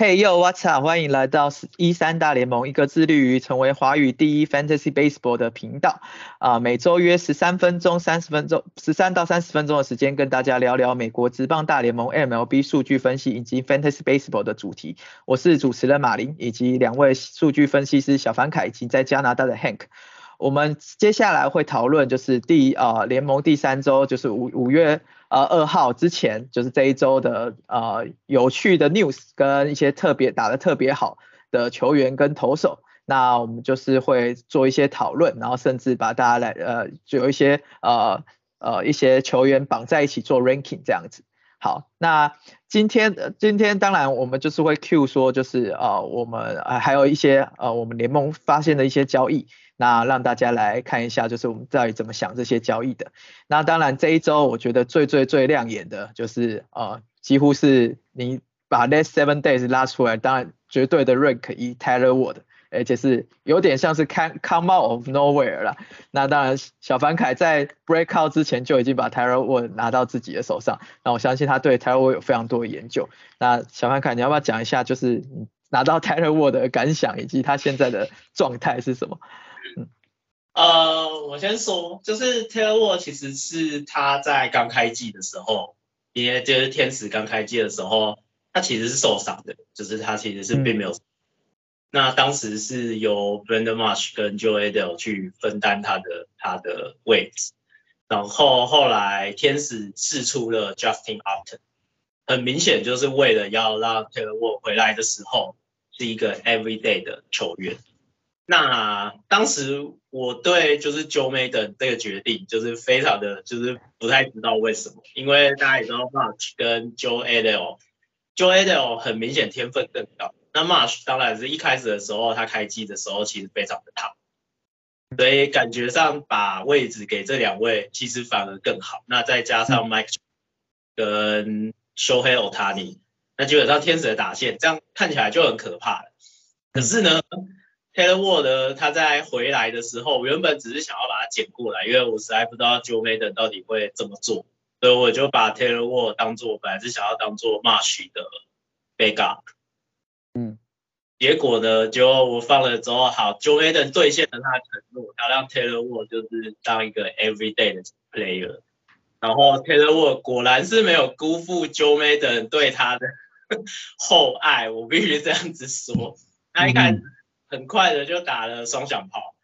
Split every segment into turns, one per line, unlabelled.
Hey yo，What's up？欢迎来到一三大联盟，一个致力于成为华语第一 Fantasy Baseball 的频道。啊，每周约十三分钟、三十分钟、十三到三十分钟的时间，跟大家聊聊美国职棒大联盟 MLB 数据分析以及 Fantasy Baseball 的主题。我是主持人马林，以及两位数据分析师小凡凯以及在加拿大的 Hank。我们接下来会讨论，就是第啊联盟第三周，就是五五月呃二号之前，就是这一周的呃有趣的 news 跟一些特别打的特别好的球员跟投手，那我们就是会做一些讨论，然后甚至把大家来呃就有一些呃呃一些球员绑在一起做 ranking 这样子。好，那今天今天当然我们就是会 Q 说，就是呃我们呃还有一些呃我们联盟发现的一些交易。那让大家来看一下，就是我们到底怎么想这些交易的。那当然这一周我觉得最最最亮眼的就是呃，几乎是你把 last seven days 拉出来，当然绝对的 rank 以 Taylor Ward，而且是有点像是 come come out of nowhere 了。那当然小凡凯在 break out 之前就已经把 Taylor Ward 拿到自己的手上，那我相信他对 Taylor Ward 有非常多的研究。那小凡凯你要不要讲一下，就是拿到 Taylor Ward 的感想以及他现在的状态是什么？
呃，我先说，就是 Taylor Ward 其实是他在刚开季的时候，因为就是天使刚开季的时候，他其实是受伤的，就是他其实是并没有。那当时是由 Brandon Marsh 跟 Joe Adele 去分担他的他的位置，然后后来天使试出了 Justin Upton，很明显就是为了要让 Taylor Ward 回来的时候是一个 Everyday 的球员。那当时我对就是 Joe Maden 这个决定就是非常的就是不太知道为什么，因为大家也知道 March 跟 Joe Adele，Joe Adele 很明显天分更高。那 March 当然是一开始的时候他开机的时候其实非常的烫，所以感觉上把位置给这两位其实反而更好。那再加上 Mike 跟 Shohei Otani，那基本上天使的打线这样看起来就很可怕了。可是呢？Taylor Ward 他在回来的时候，原本只是想要把它捡过来，因为我实在不知道 Joe Maden 到底会怎么做，所以我就把 Taylor Ward 当做本来是想要当做 Marsh 的 backup。嗯，结果呢，就我放了之后，好，Joe Maden 兑现了他的承诺，要让 Taylor Ward 就是当一个 everyday 的 player。然后 Taylor Ward 果然是没有辜负 Joe Maden 对他的 厚爱，我必须这样子说，他一开始。很快的就打了双响炮，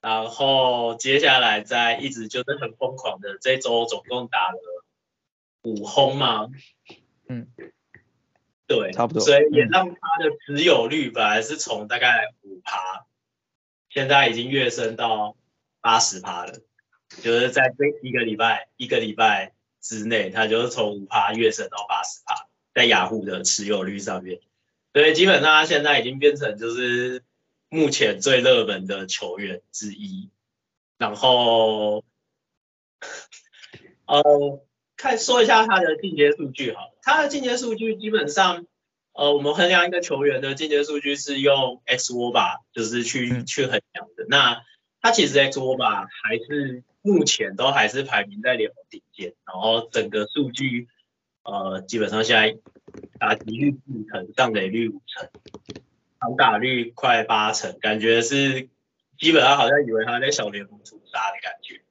然后接下来再一直就是很疯狂的，这周总共打了五轰嘛，嗯，对，
差不多，
所以也让他的持有率本来是从大概五趴，现在已经跃升到八十趴了，就是在这一个礼拜一个礼拜之内，他就是从五趴跃升到八十趴，在雅虎的持有率上面，所以基本上他现在已经变成就是。目前最热门的球员之一，然后，呃，看说一下他的进阶数据哈，他的进阶数据基本上，呃，我们衡量一个球员的进阶数据是用 X w 吧，就是去去衡量的。那他其实 X w 吧还是目前都还是排名在联盟顶尖，然后整个数据，呃，基本上现在打击率五成，上垒率五成。打率快八成，感觉是基本上好像以为他在小联盟屠杀的感觉，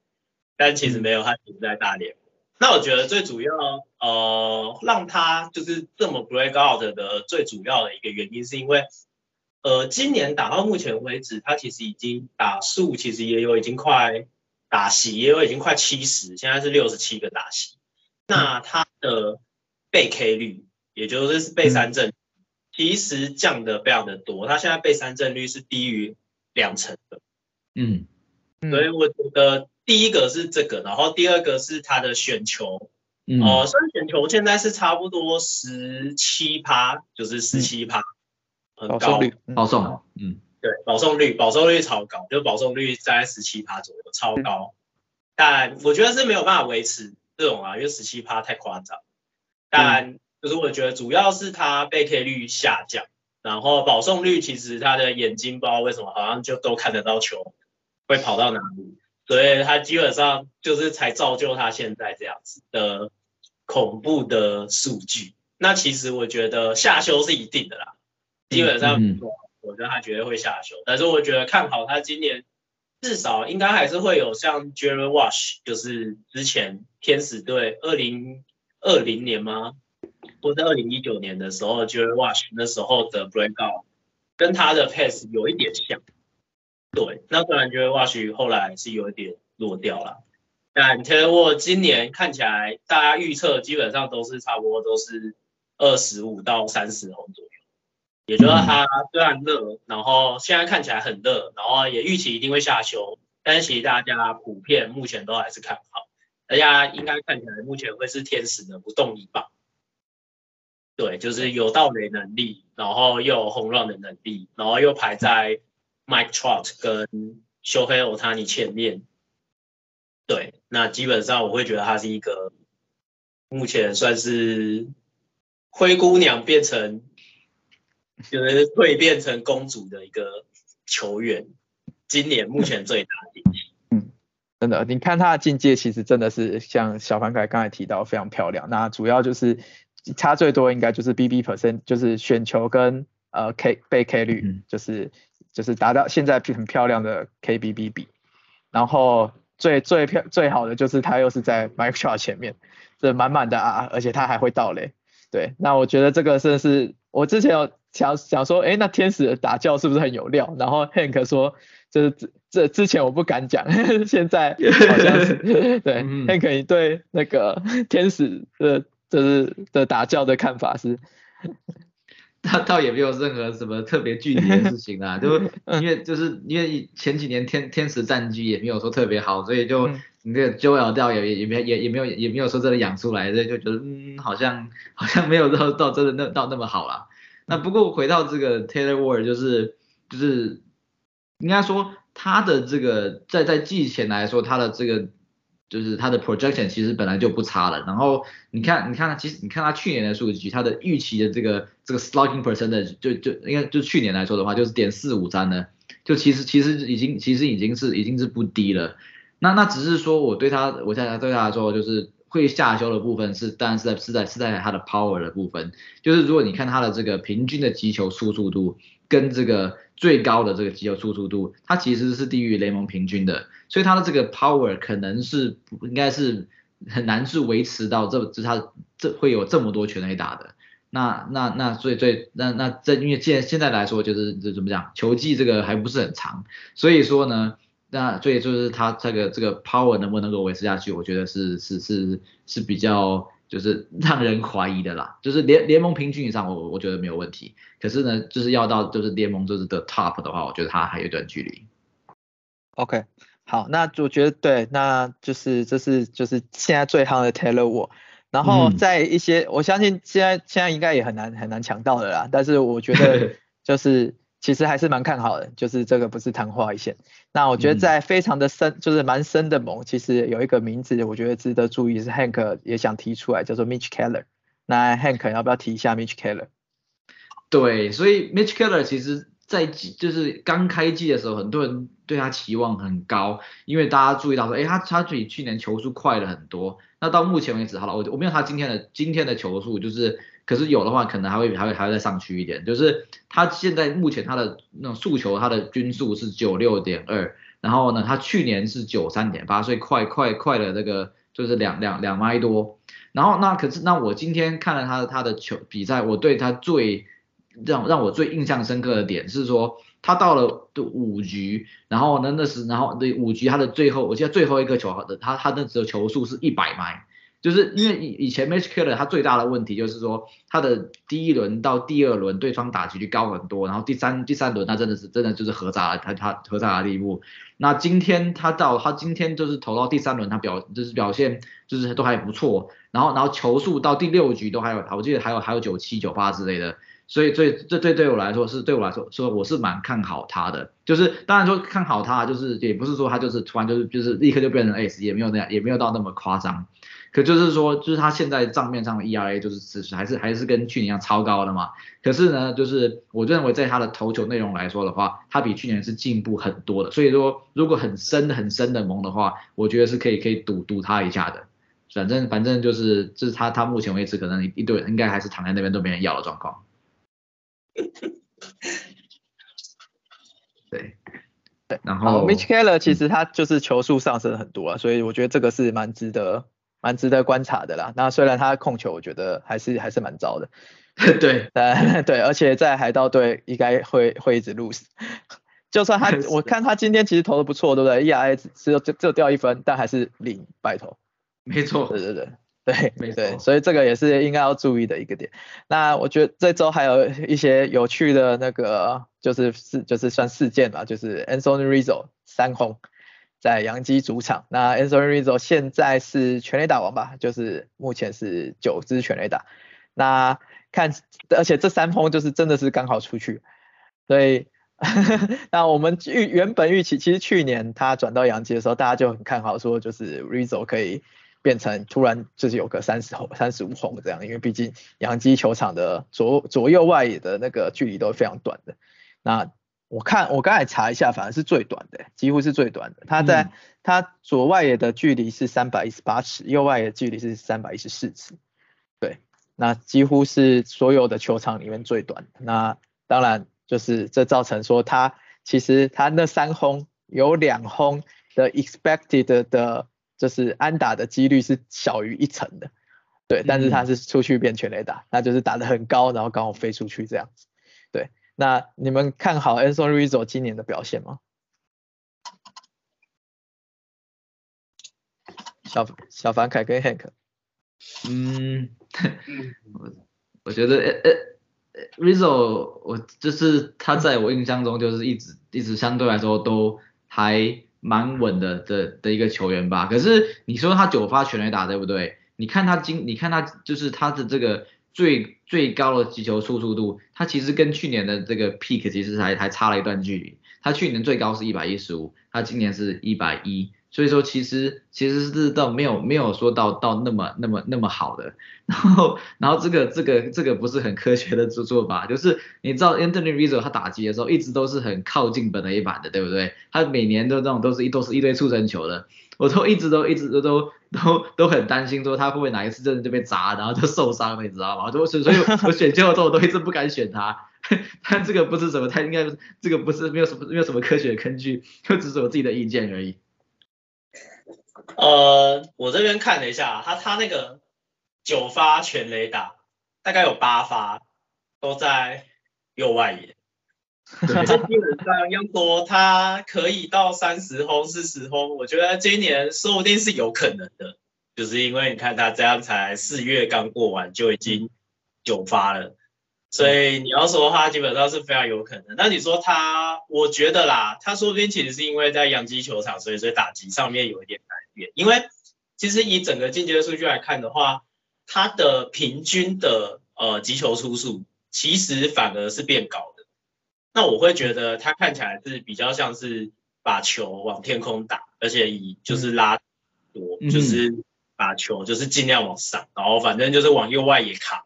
但其实没有，他只在大联盟。那我觉得最主要，呃，让他就是这么 break out 的最主要的一个原因，是因为，呃，今年打到目前为止，他其实已经打数其实也有已经快打席也有已经快七十，现在是六十七个打席。那他的被 K 率，也就是被三振。其实降的非常的多，它现在被三振率是低于两成的，嗯，所以我觉得第一个是这个，然后第二个是它的选球，哦，虽然选球现在是差不多十七趴，就是十七趴，
很高，
保送，嗯，
对，保送率，保送率超高，就保送率在十七趴左右，超高，但我觉得是没有办法维持这种啊，因为十七趴太夸张，但。就是我觉得主要是他被 K 率下降，然后保送率其实他的眼睛不知道为什么好像就都看得到球会跑到哪里，所以他基本上就是才造就他现在这样子的恐怖的数据。那其实我觉得下修是一定的啦，基本上我觉得他绝对会下修。但是我觉得看好他今年至少应该还是会有像 Jerry Wash，就是之前天使队二零二零年吗？或者二零一九年的时候觉得 Wash 那时候的 breakout 跟他的 pace 有一点像。对，那当然觉得 Wash 后来是有一点落掉了。但 Taylor Ward 今年看起来，大家预测基本上都是差不多都是二十五到三十红左右，也就是他虽然热，然后现在看起来很热，然后也预期一定会下修，但是其实大家普遍目前都还是看好，大家应该看起来目前会是天使的不动一棒，对，就是有盗垒能力，然后又有轰乱的能力，然后又排在 Mike Trout 跟修黑欧塔尼前面。对，那基本上我会觉得他是一个目前算是灰姑娘变成就是蜕变成公主的一个球员，今年目前最大的惊喜。
嗯，真的，你看他的境界其实真的是像小凡凯刚才提到非常漂亮。那主要就是差最多应该就是 BB percent，就是选球跟呃 K 被 K 率，就是就是达到现在很漂亮的 KBB 比，然后。最最漂最好的就是他又是在 Mike Trout 前面，这满满的啊，而且他还会倒雷。对，那我觉得这个是是，我之前有想想说，哎，那天使的打教是不是很有料？然后 Hank 说，就是这这之前我不敢讲，现在好像是 对 Hank 你对那个天使的就是的打教的看法是？
他倒也没有任何什么特别具体的事情啊，就 因为就是因为前几年天天使战绩也没有说特别好，所以就你这个 Joel 掉也也没也也没有也没有说真的养出来，所以就觉得嗯好像好像没有到到真的那到那么好了。那不过回到这个 Taylor Ward 就是就是应该说他的这个在在季前来说他的这个。就是他的 projection 其实本来就不差了，然后你看，你看，其实你看他去年的数据，他的预期的这个这个 slugging percentage 就就应该就去年来说的话，就是点四五三呢，就其实其实已经其实已经是已经是不低了。那那只是说我对他，我现在对他来说就是会下修的部分是，当然是在是在是在它的 power 的部分，就是如果你看它的这个平均的击球出速度跟这个最高的这个击球出度，它其实是低于联盟平均的。所以它的这个 power 可能是应该是很难是维持到这这他这会有这么多全垒打的，那那那所以最那那这因为现现在来说就是这怎么讲球技这个还不是很长，所以说呢那所以就是他这个这个 power 能不能够维持下去，我觉得是是是是比较就是让人怀疑的啦，就是联联盟平均以上我我觉得没有问题，可是呢就是要到就是联盟就是的 top 的话，我觉得他还有一段距离。
OK。好，那我觉得对，那就是这是就是现在最夯的 Taylor Ward，然后在一些我相信现在现在应该也很难很难抢到的啦，但是我觉得 就是其实还是蛮看好的，就是这个不是昙花一现。那我觉得在非常的深，就是蛮深的盟，其实有一个名字我觉得值得注意，是 Hank 也想提出来，叫做 Mitch Keller。那 Hank 要不要提一下 Mitch Keller？
对，所以 Mitch Keller 其实。在就是刚开季的时候，很多人对他期望很高，因为大家注意到说，哎，他他比去年球速快了很多。那到目前为止，好了，我我没有他今天的今天的球速，就是可是有的话，可能还会还会还会再上去一点。就是他现在目前他的那种速球，他的均速是九六点二，然后呢，他去年是九三点八，所以快快快的这个就是两两两迈多。然后那可是那我今天看了他的他的球比赛，我对他最。让让我最印象深刻的点是说，他到了的五局，然后呢那是然后那五局他的最后，我记得最后一个球的他他那时候球速是一百迈，就是因为以以前 mitchell 他最大的问题就是说他的第一轮到第二轮对方打击率高很多，然后第三第三轮他真的是真的就是合砸了他他合砸的地步。那今天他到他今天就是投到第三轮他表就是表现就是都还不错，然后然后球速到第六局都还有我记得还有还有九七九八之类的。所以，最这对对我来说是对我来说说我是蛮看好他的，就是当然说看好他，就是也不是说他就是突然就是就是立刻就变成 S，也没有那样，也没有到那么夸张。可就是说，就是他现在账面上的 ERA 就是其实还是还是跟去年一样超高的嘛。可是呢，就是我认为在他的投球内容来说的话，他比去年是进步很多的。所以说，如果很深很深的蒙的话，我觉得是可以可以赌赌他一下的。反正反正就是这是他他目前为止可能一堆应该还是躺在那边都没人要的状况。
对，
然后
Mitch Keller 其实他就是球数上升很多啊，所以我觉得这个是蛮值得、蛮值得观察的啦。那虽然他控球，我觉得还是还是蛮糟的，
对，
对，而且在海盗队应该会会一直 lose，就算他我看他今天其实投的不错，对不对？E R 只有就只有掉一分，但还是零，白头，
没错，
对对对。对，
没
对，所以这个也是应该要注意的一个点。那我觉得这周还有一些有趣的那个，就是事就是算事件吧，就是 Anthony Rizzo 三轰在洋基主场。那 Anthony Rizzo 现在是全垒打王吧，就是目前是九支全垒打。那看，而且这三轰就是真的是刚好出去，所以。那我们预原本预期，其实去年他转到洋基的时候，大家就很看好，说就是 Rizzo 可以变成突然就是有个三十红、三十五红这样，因为毕竟洋基球场的左左右外野的那个距离都非常短的。那我看我刚才查一下，反而是最短的，几乎是最短的。他在他左外野的距离是三百一十八尺，右外野距离是三百一十四尺，对，那几乎是所有的球场里面最短。那当然。就是这造成说他其实他那三轰有两轰的 expected 的，就是安打的几率是小于一成的，对，但是他是出去变全垒打，那就是打得很高，然后刚好飞出去这样子，对，那你们看好 Anthony Rizzo 今年的表现吗？小小凡凯跟 Hank，
嗯，我我觉得呃呃。Rizzo，我就是他在我印象中就是一直一直相对来说都还蛮稳的的的一个球员吧。可是你说他九发全垒打对不对？你看他今你看他就是他的这个最最高的击球速速度，他其实跟去年的这个 peak 其实还还差了一段距离。他去年最高是一百一十五，他今年是一百一。所以说，其实其实是到没有没有说到到那么那么那么好的，然后然后这个这个这个不是很科学的做做法，就是你知道 Anthony Rizzo 他打击的时候一直都是很靠近本垒板的，对不对？他每年都这种都是一都是一堆出生球的，我都一直都一直都都都都很担心说他会不会哪一次真的就被砸，然后就受伤了，你知道吗？所以所以我选秀的时候我都一直不敢选他，但这个不是什么，他应该这个不是没有什么没有什么科学根据，就只是我自己的意见而已。
呃，我这边看了一下，他他那个九发全雷打，大概有八发都在右外野，这基本上要说他可以到三十轰四十轰，我觉得今年说不定是有可能的，就是因为你看他这样才四月刚过完就已经九发了。所以你要说的话，基本上是非常有可能。那你说他，我觉得啦，他说不定其实是因为在洋基球场，所以所以打击上面有一点改变。因为其实以整个进阶的数据来看的话，他的平均的呃击球出数其实反而是变高的。那我会觉得他看起来是比较像是把球往天空打，而且以就是拉多，就是把球就是尽量往上，然后反正就是往右外也卡。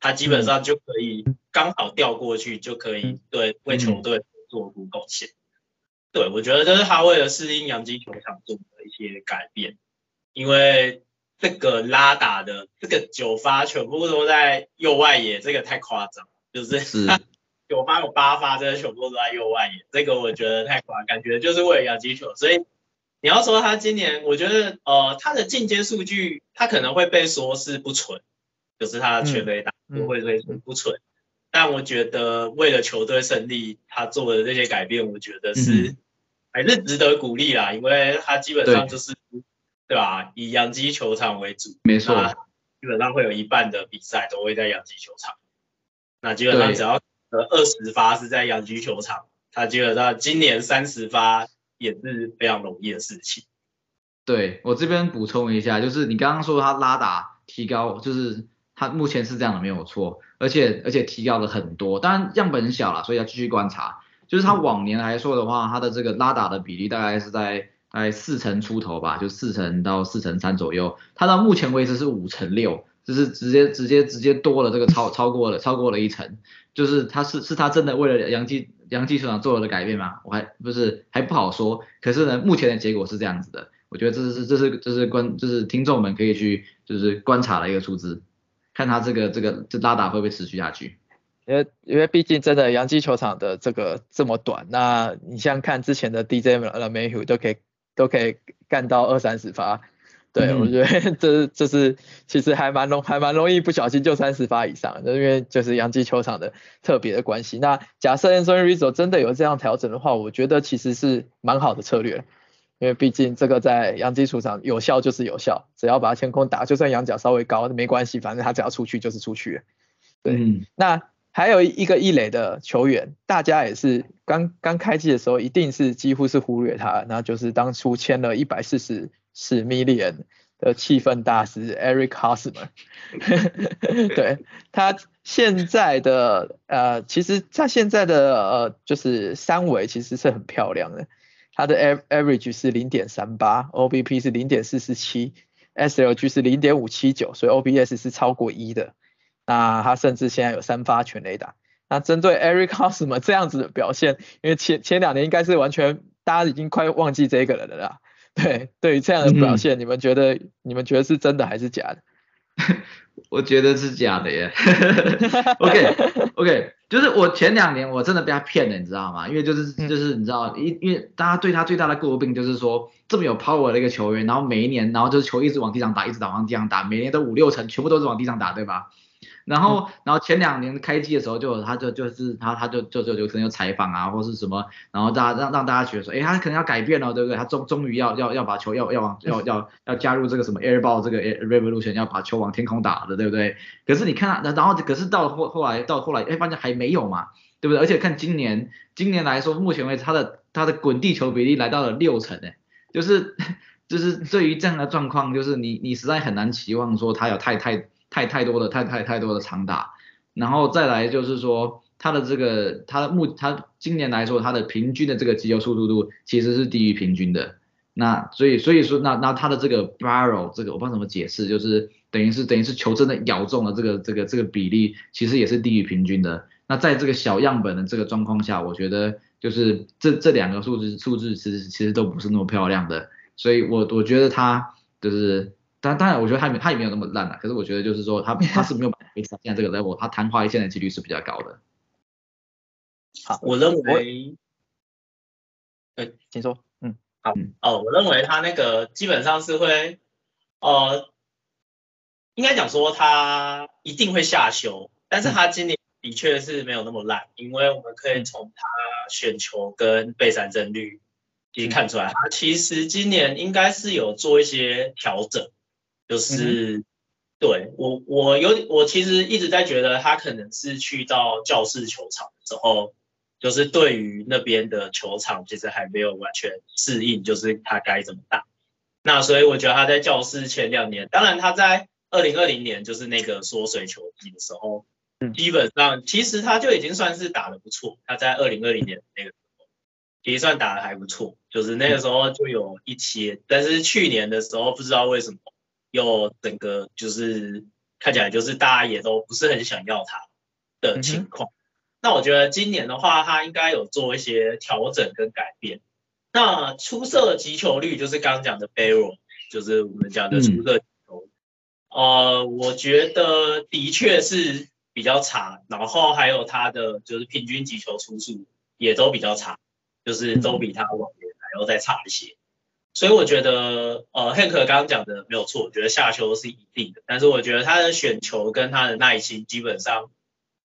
他基本上就可以刚好调过去，就可以对为球队做出贡献。对我觉得这是他为了适应洋基球场做的一些改变，因为这个拉打的这个九发全部都在右外野，这个太夸张，就是 九发有八发真的全部都在右外野，这个我觉得太夸张，感觉就是为了洋基球。所以你要说他今年，我觉得呃他的进阶数据他可能会被说是不纯。就是他全垒打不会说不纯，但我觉得为了球队胜利，他做的这些改变，我觉得是还是值得鼓励啦，因为他基本上就是对吧，以养鸡球场为主，
没错，
基本上会有一半的比赛都会在养鸡球场，那基本上只要呃二十发是在养鸡球场，他基本上今年三十发也是非常容易的事情。
对我这边补充一下，就是你刚刚说他拉打提高，就是。他目前是这样的，没有错，而且而且提高了很多，当然样本很小了，所以要继续观察。就是他往年来说的话，他的这个拉打的比例大概是在大概四成出头吧，就四成到四成三左右。他到目前为止是五成六，就是直接直接直接多了这个超超过了超过了一成。就是他是是他真的为了杨基杨基球场做了的改变吗？我还不是还不好说。可是呢，目前的结果是这样子的，我觉得这是这是这是观就是听众们可以去就是观察的一个数字。看他这个这个这拉打会不会持续下去？
因为因为毕竟真的洋基球场的这个这么短，那你像看之前的 DJ 了 Mayhew 都可以都可以干到二三十发，对我觉得这这是其实还蛮容还蛮容易不小心就三十发以上，因为就是洋基球场的特别的关系。那假设 Anthony Rizzo 真的有这样调整的话，我觉得其实是蛮好的策略。因为毕竟这个在洋基础上有效就是有效，只要把它天空打，就算仰角稍微高没关系，反正他只要出去就是出去。对，那还有一个一垒的球员，大家也是刚刚开季的时候一定是几乎是忽略他，那就是当初签了一百四十四 million 的气氛大师 Eric Hosmer。对他现在的呃，其实他现在的呃就是三围其实是很漂亮的。他的 average 是零点三八，OBP 是零点四四七，SLG 是零点五七九，所以 OBS 是超过一的。那他甚至现在有三发全垒打。那针对 Eric Hosmer 这样子的表现，因为前前两年应该是完全大家已经快忘记这个人了啦。对，对于这样的表现，你们觉得你们觉得是真的还是假的？
我觉得是假的耶。OK OK，就是我前两年我真的被他骗了，你知道吗？因为就是就是你知道，因因为大家对他最大的诟病就是说这么有 power 的一个球员，然后每一年然后就是球一直往地上打，一直打往地上打，每年都五六成全部都是往地上打，对吧？然后，然后前两年开机的时候，就他就就是他他就就就有可能有采访啊，或是什么，然后大家让让大家觉得说，哎，他可能要改变了，对不对？他终终于要要要把球要要往要要要加入这个什么 airball 这个 revolution，要把球往天空打的，对不对？可是你看，然后可是到后后来到后来，哎，发现还没有嘛，对不对？而且看今年今年来说，目前为止他的他的滚地球比例来到了六成，哎，就是 就是对于这样的状况，就是你你实在很难期望说他有太太。太太多的太太太多的长打，然后再来就是说他的这个他的目他今年来说他的平均的这个击球速度度其实是低于平均的，那所以所以说那那他的这个 barrel 这个我不知道怎么解释，就是等于是等于是球真的咬中了这个这个这个比例其实也是低于平均的。那在这个小样本的这个状况下，我觉得就是这这两个数字数字其实其实都不是那么漂亮的，所以我我觉得他就是。但当然，我觉得他没他也没有那么烂啊。可是我觉得就是说，他他是没有维持现在这个 level，他昙花一现的几率是比较高的。
好，我认为，
哎，请说，嗯，
好，哦，我认为他那个基本上是会，呃，应该讲说他一定会下修，但是他今年的确是没有那么烂，因为我们可以从他选球跟被三振率可以看出来，他其实今年应该是有做一些调整。就是对我，我有我其实一直在觉得他可能是去到教室球场之后，就是对于那边的球场其实还没有完全适应，就是他该怎么打。那所以我觉得他在教室前两年，当然他在二零二零年就是那个缩水球季的时候，基本上其实他就已经算是打的不错。他在二零二零年那个时候也算打的还不错，就是那个时候就有一些，但是去年的时候不知道为什么。又整个就是看起来就是大家也都不是很想要他的情况。那我觉得今年的话，他应该有做一些调整跟改变。那出色的击球率就是刚刚讲的 Barrel，就是我们讲的出色球。呃，我觉得的确是比较差，然后还有他的就是平均击球出数也都比较差，就是都比他往年还要再差一些。所以我觉得，呃，Hank 刚刚讲的没有错，我觉得下球是一定的。但是我觉得他的选球跟他的耐心，基本上，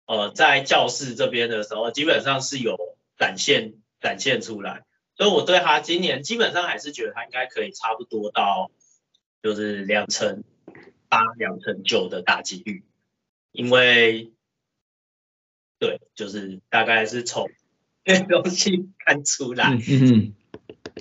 呃，在教室这边的时候，基本上是有展现展现出来。所以我对他今年基本上还是觉得他应该可以差不多到，就是两成八、两成九的打击率，因为，对，就是大概是从 这东西看出来。
嗯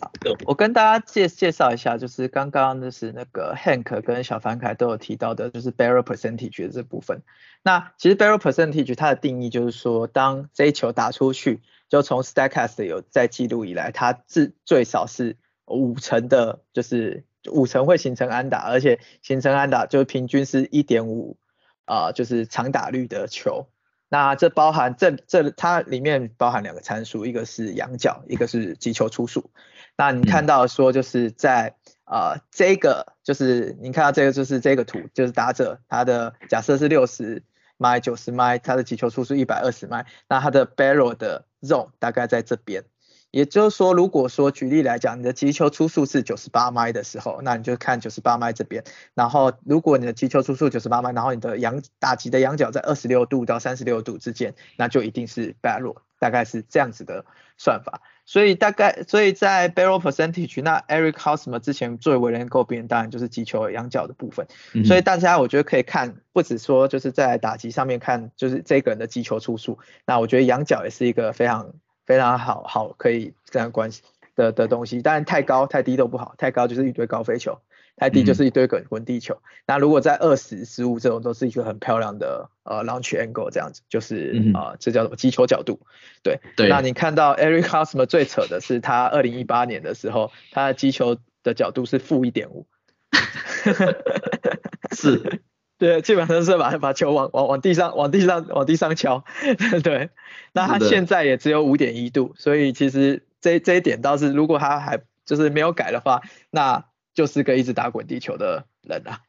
我跟大家介介绍一下，就是刚刚就是那个 Hank 跟小凡凯都有提到的，就是 barrel percentage 的这部分。那其实 barrel percentage 它的定义就是说，当这一球打出去，就从 Statcast 有在记录以来，它至最少是五成的，就是五成会形成安打，而且形成安打就是平均是一点五啊，就是长打率的球。那这包含这这它里面包含两个参数，一个是仰角，一个是击球出数。那你看到说就是在呃这个就是你看到这个就是这个图就是打者他的假设是六十迈、九十迈，他的击球出速一百二十迈，那他的 barrel 的 zone 大概在这边。也就是说，如果说举例来讲，你的击球出速是九十八迈的时候，那你就看九十八迈这边。然后，如果你的击球出速九十八迈，然后你的仰打击的仰角在二十六度到三十六度之间，那就一定是 barrel，大概是这样子的算法。所以大概，所以在 barrel percentage，那 Eric Hosmer 之前最为人诟病，当然就是击球仰角的部分。所以大家我觉得可以看，不止说就是在打击上面看，就是这个人的击球出数，那我觉得仰角也是一个非常。非常好，好可以这样关系的的东西，当然太高太低都不好，太高就是一堆高飞球，太低就是一堆滚滚地球。那如果在二十、十五这种都是一个很漂亮的呃 launch angle 这样子，就是啊这叫什么击球角度。对，
对。
那你看到 Eric Hosmer 最扯的是他二零一八年的时候，他的击球的角度是负一点五。
是。
对，基本上是把把球往往往地上往地上往地上敲，对。那他现在也只有五点一度，所以其实这这一点倒是，如果他还就是没有改的话，那就是个一直打滚地球的人啊。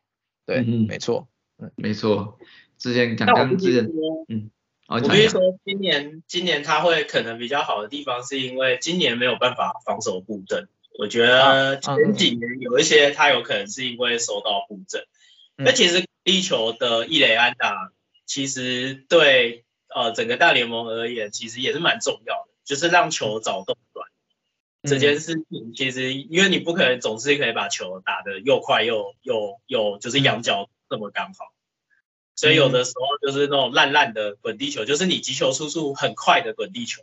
对，没错，
嗯，没错。之前刚刚之前，
嗯，我跟你说，今年今年他会可能比较好的地方，是因为今年没有办法防守布阵。我觉得前几年有一些他有可能是因为收到布阵。那其实地球的伊雷安打，其实对呃整个大联盟而言，其实也是蛮重要的，就是让球找洞短这件事情。其实因为你不可能总是可以把球打得又快又又又就是仰角这么刚好，所以有的时候就是那种烂烂的滚地球，就是你击球速速很快的滚地球，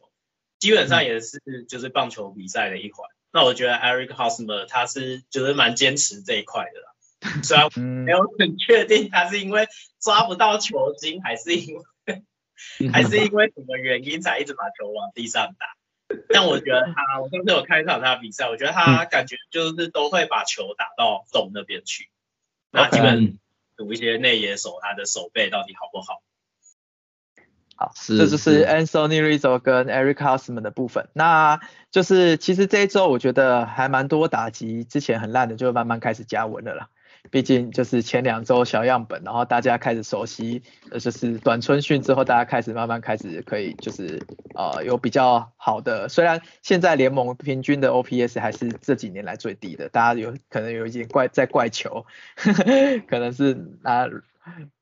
基本上也是就是棒球比赛的一环。那我觉得 Eric Hosmer 他是就是蛮坚持这一块的啦。虽然没有很确定他是因为抓不到球精，还是因为还是因为什么原因才一直把球往地上打。但我觉得他，我上次有看一场他的比赛，我觉得他感觉就是都会把球打到洞那边去。那基本赌一些内野手他的手背到底好不好？
好，这就是 Anthony Rizzo 跟 Eric Hosman 的部分。那就是其实这一周我觉得还蛮多打击之前很烂的，就慢慢开始加温了啦。毕竟就是前两周小样本，然后大家开始熟悉，呃，就是短春训之后，大家开始慢慢开始可以就是呃有比较好的，虽然现在联盟平均的 OPS 还是这几年来最低的，大家有可能有一点怪在怪球，可能是拿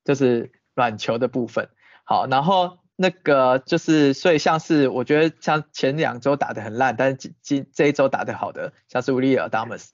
就是软球的部分。好，然后那个就是所以像是我觉得像前两周打得很烂，但是今今这一周打的好的，像是 William s。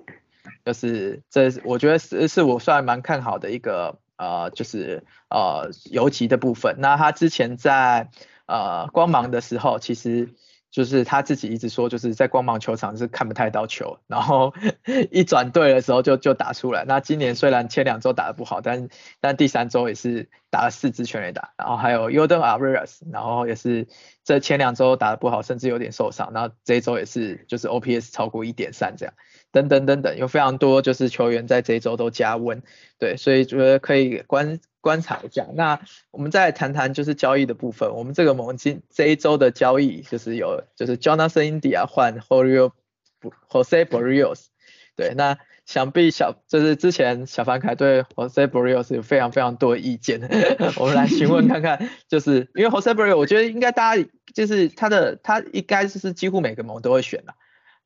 就是这，我觉得是是我算蛮看好的一个呃，就是呃游击的部分。那他之前在呃光芒的时候，其实就是他自己一直说，就是在光芒球场是看不太到球，然后 一转队的时候就就打出来。那今年虽然前两周打的不好，但但第三周也是打了四支全垒打，然后还有 Yordan Arias，然后也是这前两周打的不好，甚至有点受伤，然后这一周也是就是 OPS 超过一点三这样。等等等等，有非常多就是球员在这一周都加温，对，所以觉得可以观观察一下。那我们再谈谈就是交易的部分，我们这个盟今这一周的交易就是有就是 Jonathan India 换 Jose Barrios，对，那想必小就是之前小凡凯对 Jose Barrios 有非常非常多意见，我们来询问看看，就是因为 Jose Barrios 我觉得应该大家就是他的他应该就是几乎每个盟都会选的。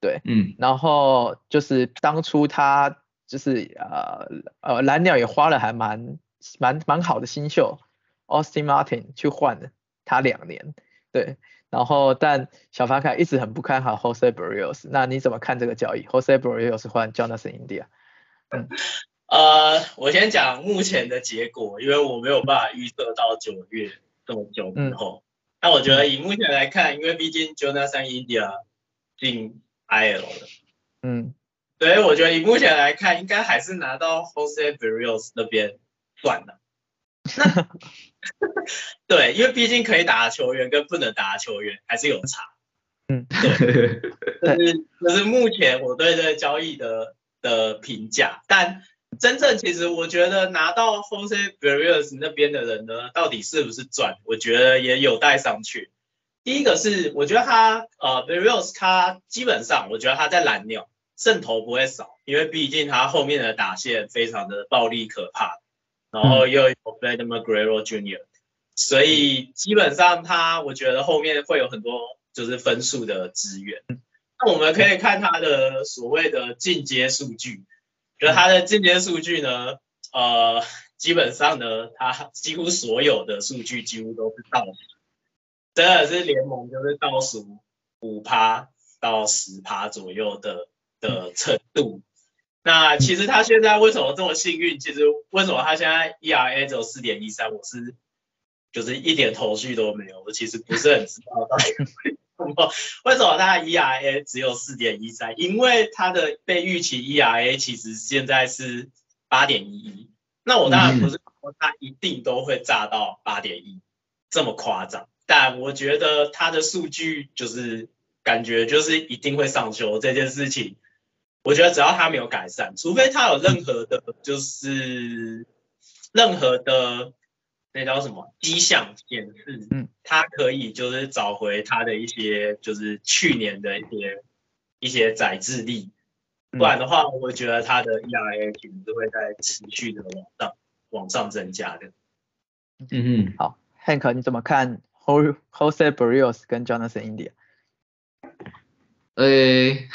对，嗯，然后就是当初他就是呃呃蓝鸟也花了还蛮蛮蛮好的新秀 Austin Martin 去换他两年，对，然后但小凡凯一直很不看好 Jose Barrios，那你怎么看这个交易？Jose Barrios 换 Jonathan India？
嗯，呃，我先讲目前的结果，因为我没有办法预测到九月这么久之后，那我觉得以目前来看，因为毕竟 Jonathan India 进 I L 的，嗯，所以，我觉得以目前来看，应该还是拿到 Jose Barrios 那边算了。对，因为毕竟可以打的球员跟不能打的球员还是有差。嗯，对，这是这是目前我对这个交易的的评价。但真正其实我觉得拿到 Jose Barrios 那边的人呢，到底是不是赚？我觉得也有待商榷。第一个是，我觉得他呃 v a r i o s 他基本上，我觉得他在蓝鸟渗透不会少，因为毕竟他后面的打线非常的暴力可怕，然后又有 Vlad McGraw Jr.，所以基本上他我觉得后面会有很多就是分数的资源。那我们可以看他的所谓的进阶数据，就他的进阶数据呢，呃，基本上呢，他几乎所有的数据几乎都是倒数，真的是联盟就是倒数五趴到十趴左右的的程度。那其实他现在为什么这么幸运？其实为什么他现在 ERA 只有四点一三？我是就是一点头绪都没有，我其实不是很知道到底为什么他的 ERA 只有四点一三？因为他的被预期 ERA 其实现在是八点一一。那我当然不是说他一定都会炸到八点一这么夸张，但我觉得他的数据就是感觉就是一定会上修这件事情。我觉得只要他没有改善，除非他有任何的，就是任何的那叫什么迹象显示，嗯，他可以就是找回他的一些就是去年的一些一些载质力，不然的话，我觉得他的 ERA 其实是会在持续的往上往上增加的。
嗯嗯，好，Hank 你怎么看 Jose Barrios 跟 Jonathan India？
呃。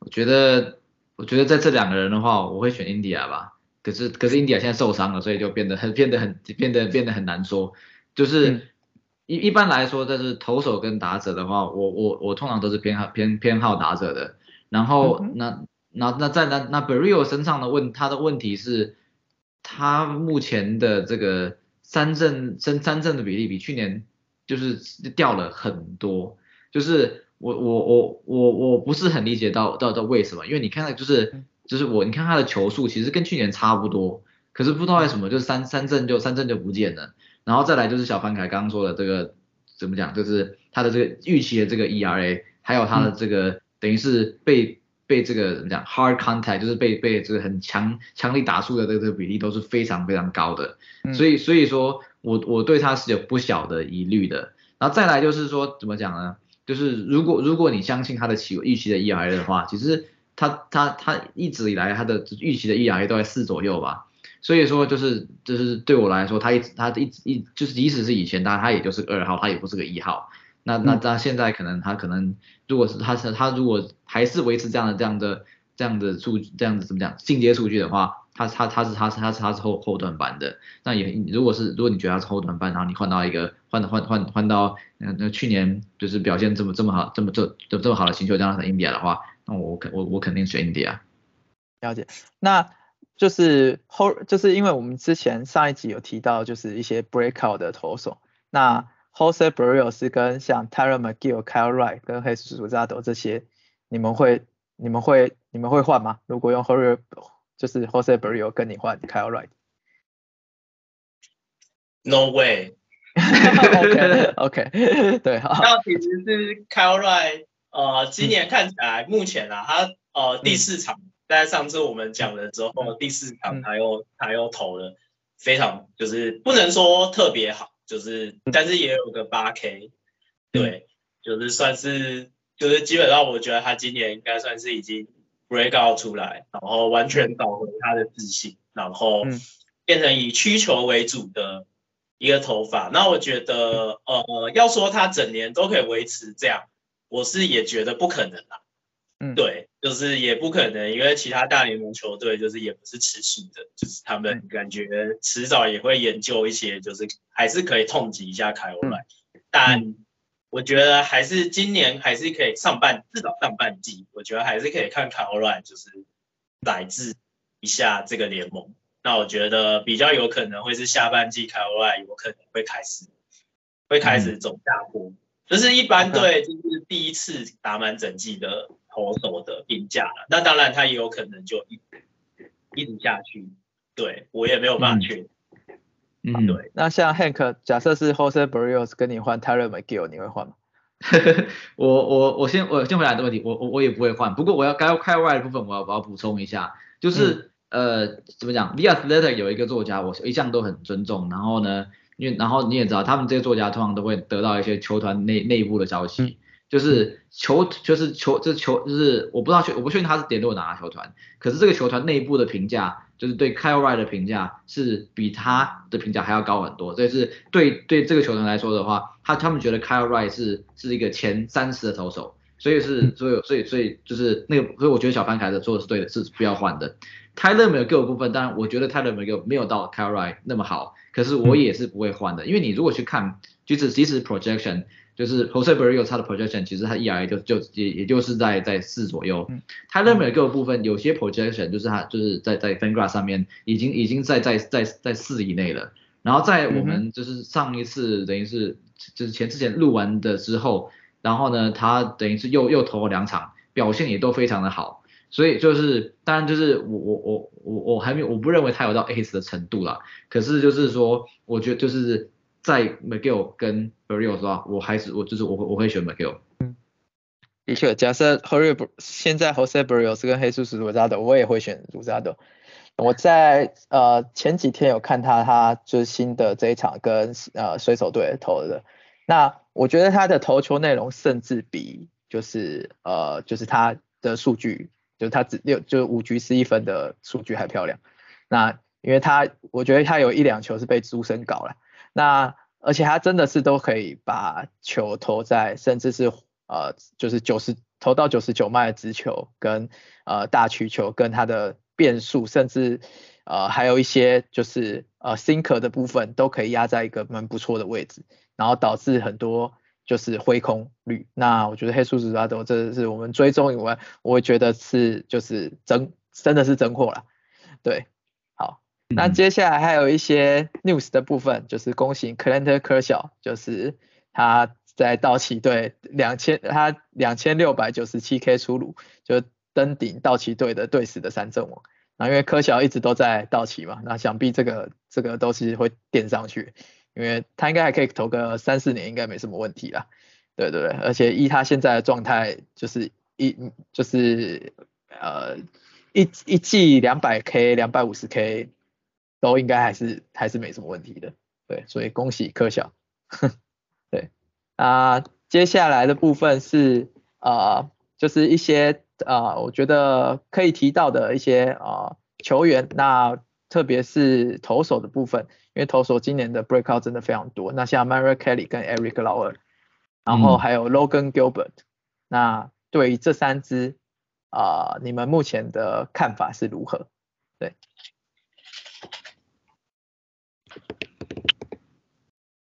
我觉得，我觉得在这两个人的话，我会选 India 吧。可是，可是 India 现在受伤了，所以就变得很变得很变得变得很难说。就是一一般来说，这是投手跟打者的话，我我我通常都是偏好偏偏好打者的。然后那那那在那那 Barrio 身上的问他的问题是，他目前的这个三振三三振的比例比去年就是掉了很多，就是。我我我我我不是很理解到到到为什么，因为你看到就是就是我你看他的球速其实跟去年差不多，可是不知道为什么就是三三振就三振就不见了，然后再来就是小凡凯刚刚说的这个怎么讲，就是他的这个预期的这个 ERA，还有他的这个等于是被被这个怎么讲 hard contact，就是被被这个很强强力打出的这个比例都是非常非常高的，所以所以说我我对他是有不小的疑虑的，然后再来就是说怎么讲呢？就是如果如果你相信他的期预期的 ERA 的话，其实他他他一直以来他的预期的 ERA 都在四左右吧，所以说就是就是对我来说，他一直他一直一就是即使是以前他他也就是二号，他也不是个一号，那那他现在可能他可能如果是他是他如果还是维持这样的这样的这样的数这样子怎么讲进阶数据的话。他他他是他是他是他是后后段班的，那也如果是如果你觉得他是后段班，然后你换到一个换换换换到那那去年就是表现这么这么好这么这这这么好的星球这样的 India 的话，那我肯我我肯定选 India。
了解，那就是后就是因为我们之前上一集有提到就是一些 breakout 的投手，那 Jose Barrios 跟像 Tyler McGill、Kyle Wright 跟黑叔叔扎斗这些，你们会你们会你们会换吗？如果用 h o r r 就是 Jose Barrio 跟你换 Kyle
Wright，No way。
OK OK，对，好。
那其实是 Kyle Wright，呃，今年看起来目前啊，他呃第四场，在上次我们讲了之后，第四场他又他又投了非常就是不能说特别好，就是但是也有个八 K，对，就是算是就是基本上我觉得他今年应该算是已经。break out 出来，然后完全找回他的自信，然后变成以需求为主的一个头发。那我觉得，呃，要说他整年都可以维持这样，我是也觉得不可能啦。嗯，对，就是也不可能，因为其他大联盟球队就是也不是持续的，就是他们感觉迟早也会研究一些，就是还是可以痛击一下凯欧莱，但。我觉得还是今年还是可以上半至少上半季，我觉得还是可以看凯欧莱就是来自一下这个联盟。那我觉得比较有可能会是下半季凯欧莱有可能会开始会开始走下坡，就是一般对就是第一次打满整季的投手的评价了。那当然他也有可能就一一直下去，对我也没有办法确定。
嗯，对。那像 Hank，假设是 Jose Barrios 跟你换 Tyler McGill，你会换吗？
我我我先我先回答这个问题，我我我也不会换。不过我要该开外的部分，我要我要补充一下，就是呃怎么讲，The Athletic 有一个作家，我一向都很尊重。然后呢，因为然后你也知道，他们这些作家通常都会得到一些球团内内部的消息。就是球就是球这球就是我不知道球我不确定他是点落哪个球团，可是这个球团内部的评价就是对 Kyle Wright 的评价是比他的评价还要高很多，所以是对对这个球团来说的话，他他们觉得 Kyle Wright 是是一个前三十的投手，所以是所以所以所以就是那个所以我觉得小潘凯的做的是对的，是不要换的。M c g i l 部分，当然我觉得 g i l 没有到 Kyle Wright 那么好，可是我也是不会换的，因为你如果去看就是即使 projection。就是 Jose Barrio 他的 projection，其实他 ERA 就就也也就是在在四左右。他认为各个部分有些 projection 就是他就是在在 Fangraph 上面已经已经在在在在四以内了。然后在我们就是上一次等于是就是前之前录完的之后，然后呢他等于是又又投了两场，表现也都非常的好。所以就是当然就是我我我我我还没有我不认为他有到 Ace 的程度啦，可是就是说我觉得就是。在 McGill 跟 Barrio 说，我还是我就是我我会选 McGill。
嗯，的确，假设 Barrio 现在 Jose Barrio 是跟黑叔叔 Rosado，我也会选 Rosado。我在呃前几天有看他他就是新的这一场跟呃水手队投的，那我觉得他的投球内容甚至比就是呃就是他的数据，就是他只六就五局十一分的数据还漂亮。那因为他我觉得他有一两球是被朱生搞了。那而且他真的是都可以把球投在，甚至是呃就是九十投到九十九迈的直球跟呃大曲球跟他的变速，甚至呃还有一些就是呃 sinker 的部分都可以压在一个蛮不错的位置，然后导致很多就是挥空率。那我觉得黑数字拉多这是我们追踪以外，我会觉得是就是真真的是真货了，对。那接下来还有一些 news 的部分，就是恭喜 Clinton Kershaw，就是他在道奇队两千他两千六百九十七 K 出炉，就登顶道奇队的队史的三阵王。那因为科小一直都在道奇嘛，那想必这个这个都是会垫上去，因为他应该还可以投个三四年，应该没什么问题啦。对对对，而且依他现在的状态，就是一就是呃一一季两百 K 两百五十 K。都应该还是还是没什么问题的，对，所以恭喜科小，对，啊，接下来的部分是啊，就是一些啊，我觉得可以提到的一些啊球员，那特别是投手的部分，因为投手今年的 breakout 真的非常多，那像 Mario Kelly 跟 Eric Lauer，然后还有 Logan Gilbert，那对于这三支啊，你们目前的看法是如何？对。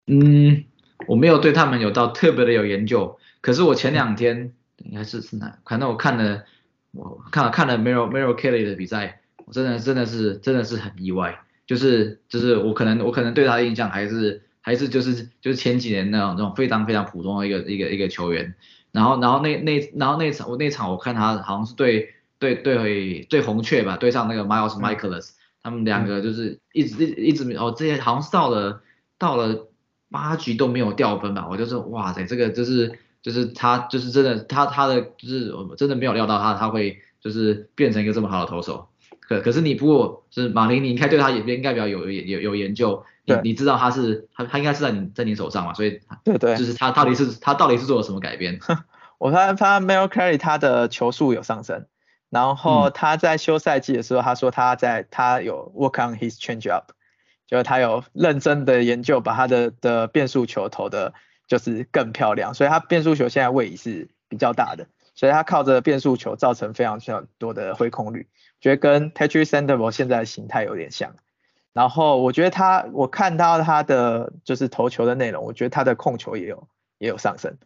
嗯，我没有对他们有到特别的有研究，可是我前两天应该是是哪？反正我看了，我看了看了 Mero Mero Kelly 的比赛，我真的真的是真的是很意外，就是就是我可能我可能对他的印象还是还是就是就是前几年那种那种非常非常普通的一个一个一个球员，然后然后那那然后那场我那场我看他好像是对对对对红雀吧，对上那个 Miles Michaelis，他们两个就是一直一一直哦这些好像是到了到了。八局都没有掉分吧？我就是哇塞，这个就是就是他就是真的他他的就是我真的没有料到他他会就是变成一个这么好的投手。可可是你不过就是马林，你应该对他也应该比较有有有研究，你你知道他是他他应该是在你在你手上嘛？所以
对对，
就是他到底是他到底是做了什么改变？
我发发 Mel Carey 他的球速有上升，然后他在休赛季的时候他说他在他有 work on his change up。就是他有认真的研究，把他的的变速球投的，就是更漂亮，所以他变速球现在位移是比较大的，所以他靠着变速球造成非常非常多的挥空率，觉得跟 Patrick Sandoval 现在的形态有点像。然后我觉得他，我看到他的就是投球的内容，我觉得他的控球也有也有上升，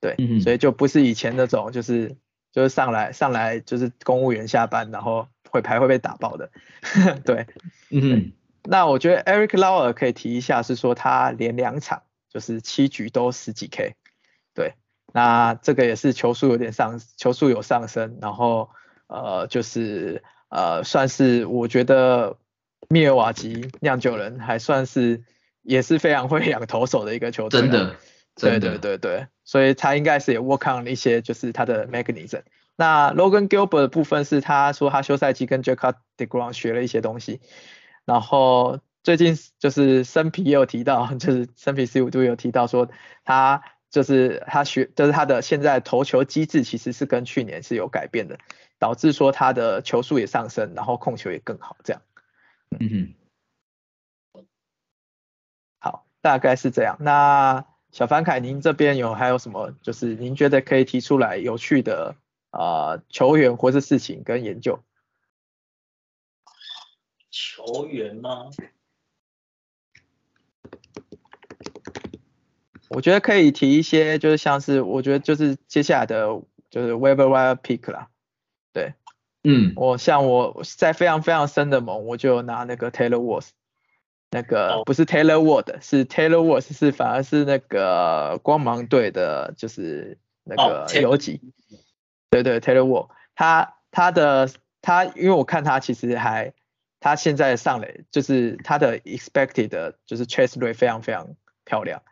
对，所以就不是以前那种就是就是上来上来就是公务员下班然后会牌会被打爆的，对，嗯。那我觉得 Eric Lauer 可以提一下，是说他连两场就是七局都十几 K，对，那这个也是球速有点上，球速有上升，然后呃就是呃算是我觉得密尔瓦基酿酒人还算是也是非常会养投手的一个球队，
真的，
对对对对，所以他应该是也 work on 一些就是他的 mechanism。那 Logan Gilbert 的部分是他说他休赛期跟 Jacob Degrom 学了一些东西。然后最近就是生皮也有提到，就是生皮十五度有提到说，他就是他学，就是他的现在投球机制其实是跟去年是有改变的，导致说他的球速也上升，然后控球也更好，这样。
嗯哼，
好，大概是这样。那小凡凯，您这边有还有什么，就是您觉得可以提出来有趣的啊球员或是事情跟研究？
球员吗？
我觉得可以提一些，就是像是我觉得就是接下来的就是 Waiver Wire Pick 啦，对，
嗯，
我像我在非常非常深的盟，我就拿那个 Taylor Wars，那个不是 Taylor Ward，是 Taylor Ward 是反而是那个光芒队的，就是那个游击，对对 Taylor Ward，他他的他因为我看他其实还他现在上垒就是他的 expected 的就是 chase rate 非常非常漂亮。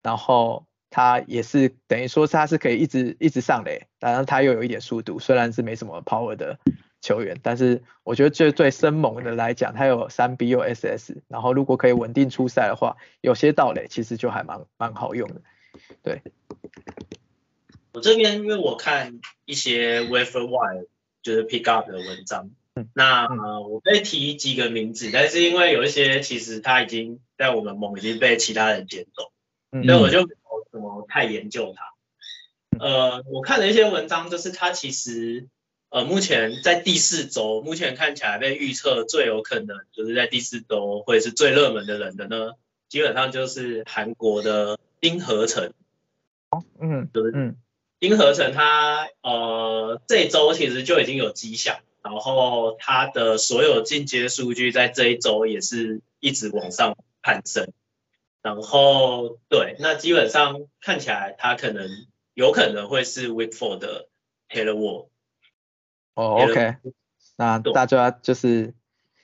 然后他也是等于说他是可以一直一直上垒，然后他又有一点速度，虽然是没什么 power 的球员，但是我觉得最最生猛的来讲，他有三 B 又 SS，然后如果可以稳定出赛的话，有些盗垒其实就还蛮蛮好用的。对，
我这边因为我看一些 w a f e r Wire 就是 Pick Up 的文章，那呃我可以提几个名字，但是因为有一些其实他已经在我们盟已经被其他人捡走。所以我就没有怎么太研究他。呃，我看了一些文章，就是他其实呃目前在第四周，目前看起来被预测最有可能就是在第四周会是最热门的人的呢，基本上就是韩国的丁和成。
哦，嗯，就是嗯，
丁和成他呃这周其实就已经有迹象，然后他的所有进阶数据在这一周也是一直往上攀升。然后对，那基本上看起来他可能有可能会是 Week Four 的 Taylor Wall。
哦，OK，那大家就是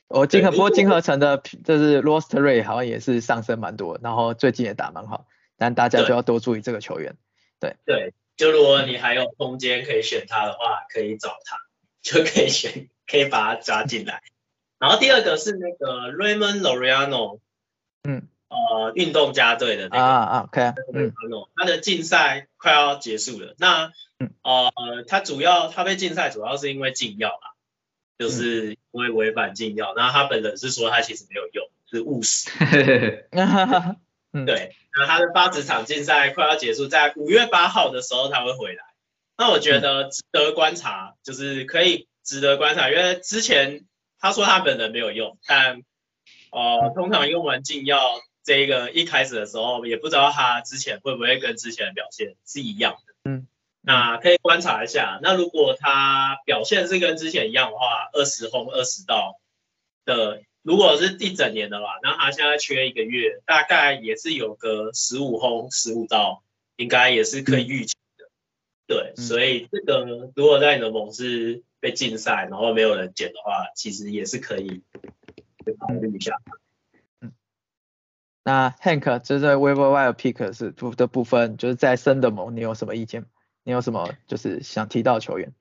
我金河波金河城的，就是 Lost Ray 好像也是上升蛮多，然后最近也打蛮好，但大家就要多注意这个球员。对
对，就如果你还有空间可以选他的话，可以找他，就可以选，可以把他加进来。然后第二个是那个 Raymond Loriano。嗯。呃，运动家队的那个
啊啊，OK，
嗯，他的竞赛快要结束了。那呃，他主要他被禁赛主要是因为禁药啦，就是因为违反禁药。然后他本人是说他其实没有用，是误食。对，那他的八十场竞赛快要结束，在五月八号的时候他会回来。那我觉得值得观察，就是可以值得观察，因为之前他说他本人没有用，但呃，通常用完禁药。这个一开始的时候也不知道他之前会不会跟之前的表现是一样的，嗯，那可以观察一下。那如果他表现是跟之前一样的话，二十轰二十道的，如果是一整年的话，那他现在缺一个月，大概也是有个十五轰十五道，应该也是可以预期的。对，所以这个如果在你的盟是被禁赛，然后没有人捡的话，其实也是可以考虑一下。
那 Hank 就是 w e b e Wire Pick 是部的部分，就是在生的盟，你有什么意见？你有什么就是想提到球员？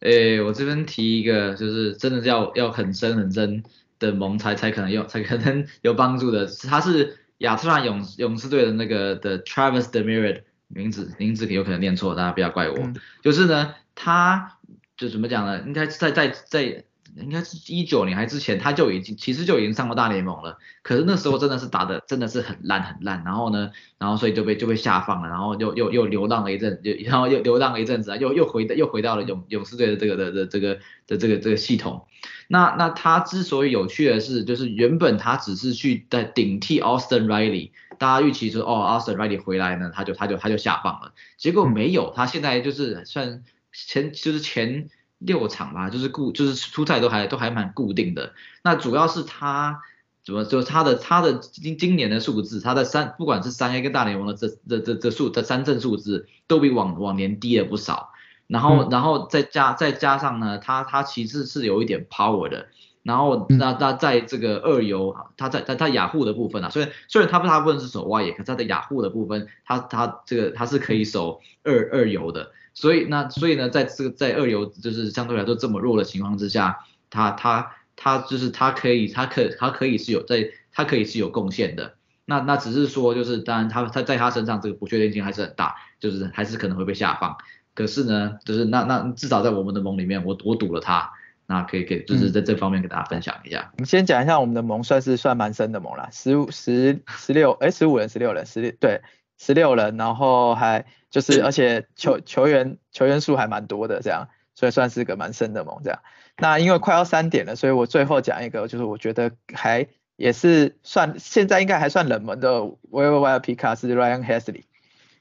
诶，我这边提一个，就是真的是要要很深很深的蒙才才可能用，才可能 有帮助的。他是亚特兰勇勇士队的那个的 Travis Demir，名字名字有可能念错，大家不要怪我。就是呢，他就怎么讲呢？应该在在在。应该是一九年还之前，他就已经其实就已经上过大联盟了。可是那时候真的是打的真的是很烂很烂，然后呢，然后所以就被就被下放了，然后又又又流浪了一阵，又然后又流浪了一阵子啊，又又回又回到了勇勇士队的这个的的这个的这个这个系统。那那他之所以有趣的是，就是原本他只是去在顶替 Austin Riley，大家预期说哦 Austin Riley 回来呢，他就他就他就下放了，结果没有，他现在就是算前就是前。六场吧，就是固，就是出赛都还都还蛮固定的。那主要是他怎么，就是他的他的今今年的数字，他的三不管是三 A 跟大联盟的这这这这数的三振数字，都比往往年低了不少。然后然后再加再加上呢，他他其实是有一点 power 的。然后那那在这个二游，他在在他雅虎的部分啊，虽然虽然他不大部分是守外野，可他的雅虎的部分，他他这个他是可以守二二游的。所以那所以呢，在这个在二游就是相对来说这么弱的情况之下，他他他就是他可以他可他可以是有在他可以是有贡献的。那那只是说就是当然他他在他身上这个不确定性还是很大，就是还是可能会被下放。可是呢，就是那那至少在我们的盟里面，我我赌了他，那可以给就是在这方面给大家分享一下。
我们先讲一下我们的盟，算是算蛮深的盟了，十五十十六哎十五人十六人十六对十六人，然后还就是而且球球员球员数还蛮多的这样，所以算是个蛮深的盟这样。那因为快要三点了，所以我最后讲一个，就是我觉得还也是算现在应该还算冷门的 v i v P 卡是 Ryan Hasley。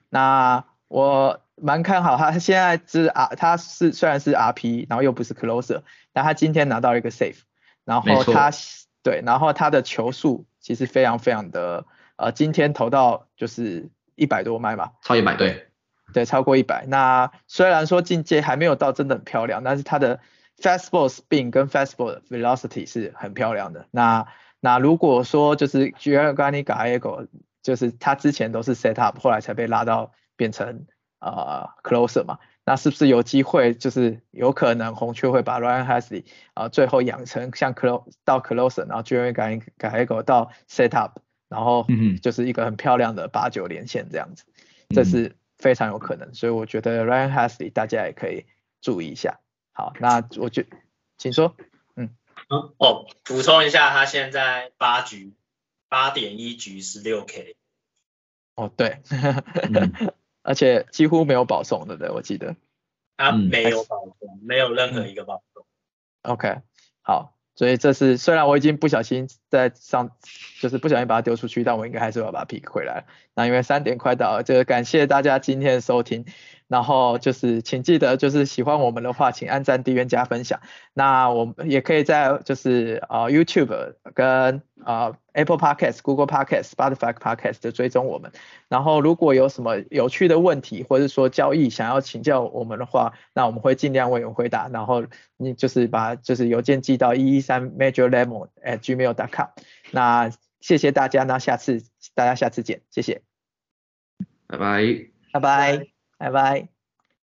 那我。蛮看好他，现在是 R，他是虽然是 RP，然后又不是 Closer，但他今天拿到一个 Safe，然后他对，然后他的球数其实非常非常的，呃，今天投到就是一百多迈嘛，
超一百对，
对，超过一百。那虽然说境界还没有到真的很漂亮，但是它的 Fastball Spin 跟 Fastball Velocity 是很漂亮的。那那如果说就是 Gianni Gallegos，就是他之前都是 Set Up，后来才被拉到变成。呃，closer 嘛，那是不是有机会，就是有可能红雀会把 Ryan Hasley 啊最后养成像 close 到 closer，然后就会改改一个到 set up，然后就是一个很漂亮的八九连线这样子，这是非常有可能，所以我觉得 Ryan Hasley 大家也可以注意一下。好，那我就请说，
嗯，哦，补充一下，他现在八局八点一局十六 K，
哦对。而且几乎没有保送，对不对？我记得，
他没有保送，没有任何一个保送。
OK，好，所以这是虽然我已经不小心在上，就是不小心把它丢出去，但我应该还是要把它 pick 回来。那因为三点快到，就是感谢大家今天的收听。然后就是请记得，就是喜欢我们的话，请按赞、订阅、加分享。那我们也可以在就是呃 YouTube 跟呃 Apple Podcast、Google Podcast、Spotify Podcast 的追踪我们。然后如果有什么有趣的问题，或者说交易想要请教我们的话，那我们会尽量为你回答。然后你就是把就是邮件寄到一一三 Major Lemon at gmail.com。那谢谢大家，那下次大家下次见，谢谢，
拜拜，
拜拜。拜拜。